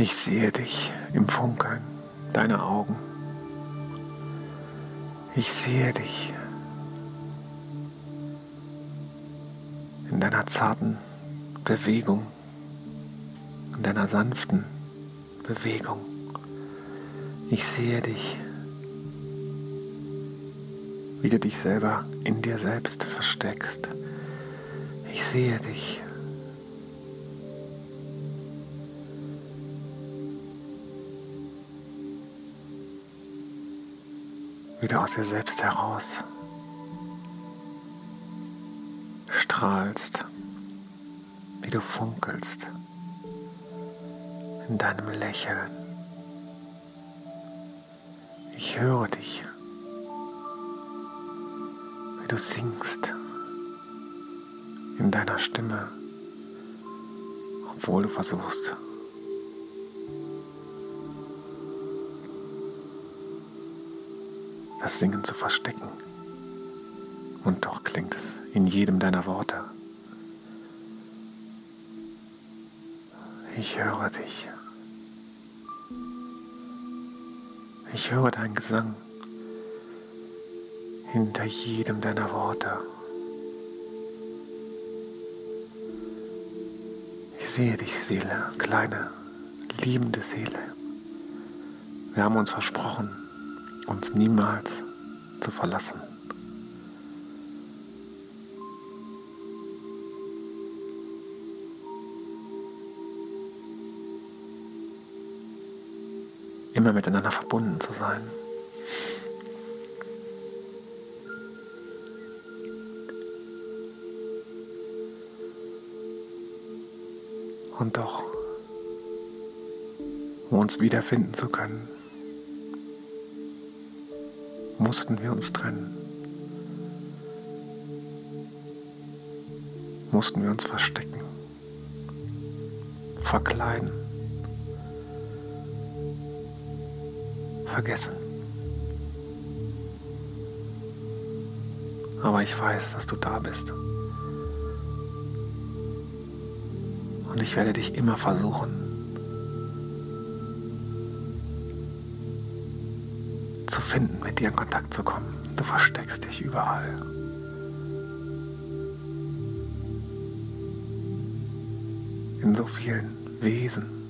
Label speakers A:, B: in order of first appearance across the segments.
A: Ich sehe dich im Funkeln deiner Augen. Ich sehe dich in deiner zarten Bewegung, in deiner sanften Bewegung. Ich sehe dich, wie du dich selber in dir selbst versteckst. Ich sehe dich. Wieder aus dir selbst heraus strahlst, wie du funkelst in deinem Lächeln. Ich höre dich, wie du singst in deiner Stimme, obwohl du versuchst, das Singen zu verstecken. Und doch klingt es in jedem deiner Worte. Ich höre dich. Ich höre deinen Gesang hinter jedem deiner Worte. Ich sehe dich, Seele, kleine, liebende Seele. Wir haben uns versprochen, uns niemals zu verlassen. immer miteinander verbunden zu sein. Und doch, um uns wiederfinden zu können, mussten wir uns trennen. Mussten wir uns verstecken, verkleiden. vergessen. Aber ich weiß, dass du da bist. Und ich werde dich immer versuchen finden, mit dir in Kontakt zu kommen. Du versteckst dich überall. In so vielen Wesen.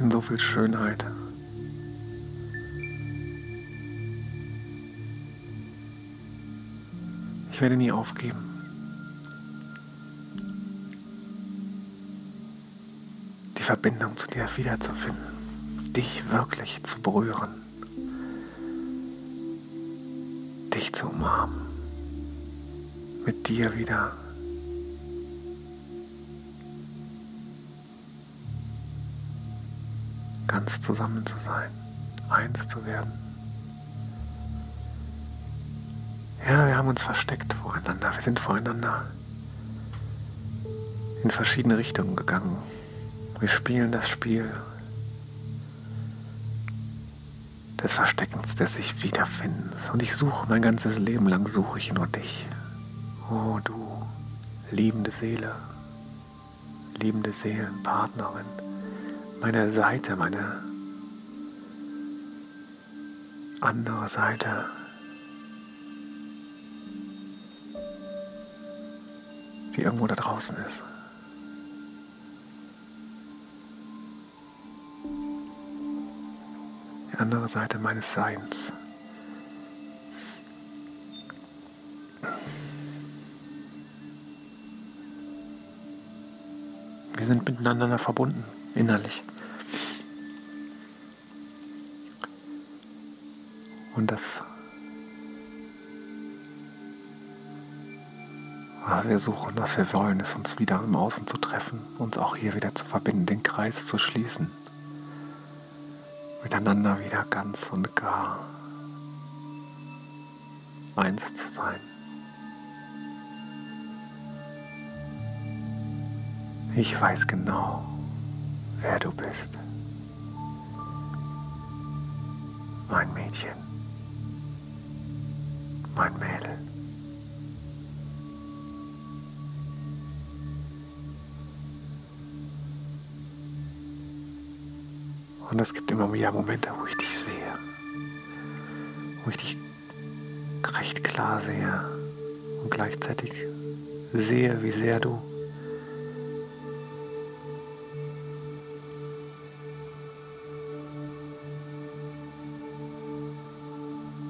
A: in so viel Schönheit. Ich werde nie aufgeben. Verbindung zu dir wiederzufinden, dich wirklich zu berühren, dich zu umarmen, mit dir wieder ganz zusammen zu sein, eins zu werden. Ja, wir haben uns versteckt voreinander, wir sind voreinander in verschiedene Richtungen gegangen. Wir spielen das Spiel des Versteckens, des sich Wiederfindens. Und ich suche mein ganzes Leben lang, suche ich nur dich. Oh du liebende Seele, liebende Seelenpartnerin meine Seite, meine andere Seite. Die irgendwo da draußen ist. Andere Seite meines Seins. Wir sind miteinander verbunden innerlich. Und das, was wir suchen, was wir wollen, ist uns wieder im Außen zu treffen, uns auch hier wieder zu verbinden, den Kreis zu schließen, miteinander wieder ganz und gar eins zu sein. Ich weiß genau, wer du bist. Mein Mädchen. Mein Mädel. Und es gibt immer wieder Momente, wo ich dich sehe. Wo ich dich recht klar sehe und gleichzeitig sehe, wie sehr du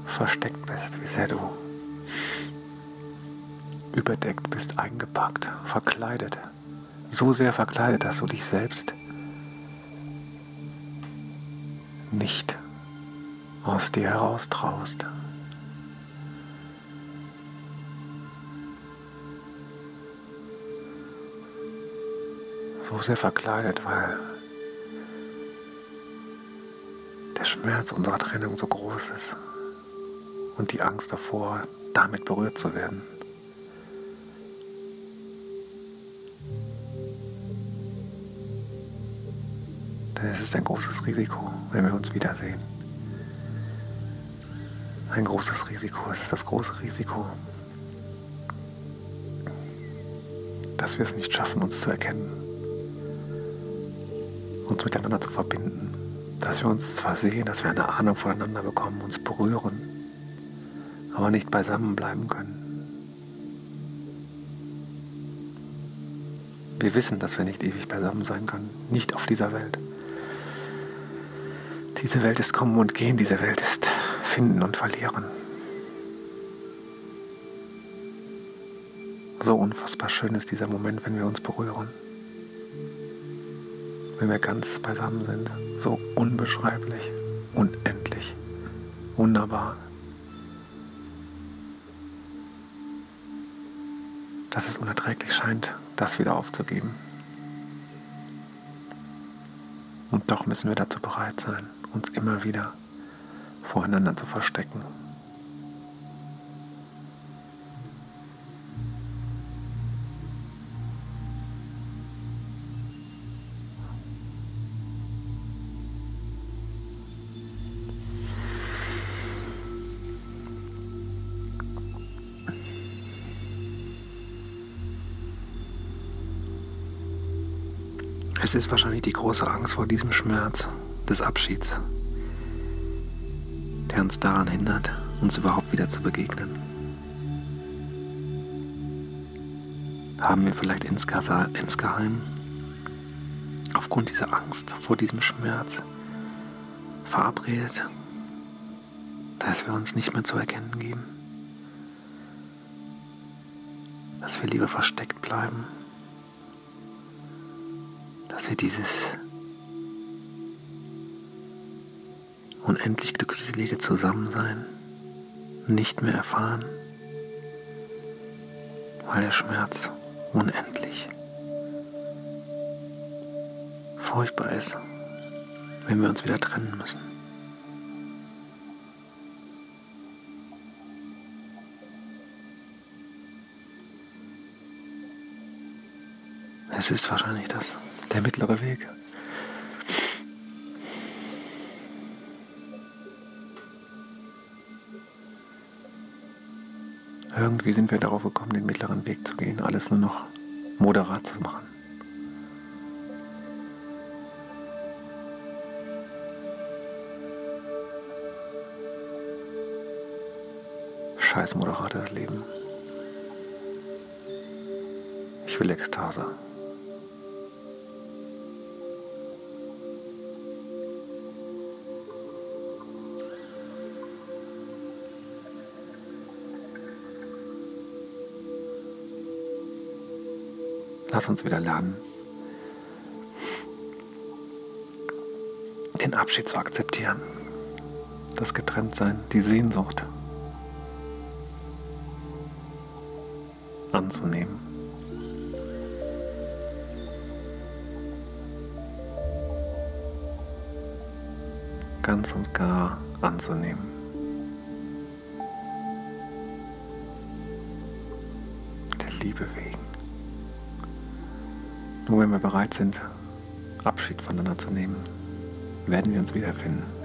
A: versteckt bist, wie sehr du überdeckt bist, eingepackt, verkleidet. So sehr verkleidet, dass du dich selbst nicht aus dir heraus traust. So sehr verkleidet, weil der Schmerz unserer Trennung so groß ist und die Angst davor, damit berührt zu werden. Denn es ist ein großes Risiko, wenn wir uns wiedersehen. Ein großes Risiko. Es ist das große Risiko, dass wir es nicht schaffen, uns zu erkennen, uns miteinander zu verbinden, dass wir uns zwar sehen, dass wir eine Ahnung voneinander bekommen, uns berühren, aber nicht beisammen bleiben können. Wir wissen, dass wir nicht ewig beisammen sein können, nicht auf dieser Welt. Diese Welt ist Kommen und Gehen, diese Welt ist Finden und Verlieren. So unfassbar schön ist dieser Moment, wenn wir uns berühren. Wenn wir ganz beisammen sind. So unbeschreiblich, unendlich, wunderbar. Dass es unerträglich scheint, das wieder aufzugeben. Und doch müssen wir dazu bereit sein uns immer wieder voreinander zu verstecken. Es ist wahrscheinlich die große Angst vor diesem Schmerz, des Abschieds, der uns daran hindert, uns überhaupt wieder zu begegnen. Haben wir vielleicht insgeheim aufgrund dieser Angst vor diesem Schmerz verabredet, dass wir uns nicht mehr zu erkennen geben, dass wir lieber versteckt bleiben, dass wir dieses unendlich glückselige Zusammensein nicht mehr erfahren, weil der Schmerz unendlich furchtbar ist, wenn wir uns wieder trennen müssen. Es ist wahrscheinlich das, der mittlere Weg. Irgendwie sind wir darauf gekommen, den mittleren Weg zu gehen, alles nur noch moderat zu machen. Scheiß moderates Leben. Ich will Ekstase. Lass uns wieder lernen, den Abschied zu akzeptieren, das Getrenntsein, die Sehnsucht anzunehmen. Ganz und gar anzunehmen. Der Liebe wegen. Nur wenn wir bereit sind, Abschied voneinander zu nehmen, werden wir uns wiederfinden.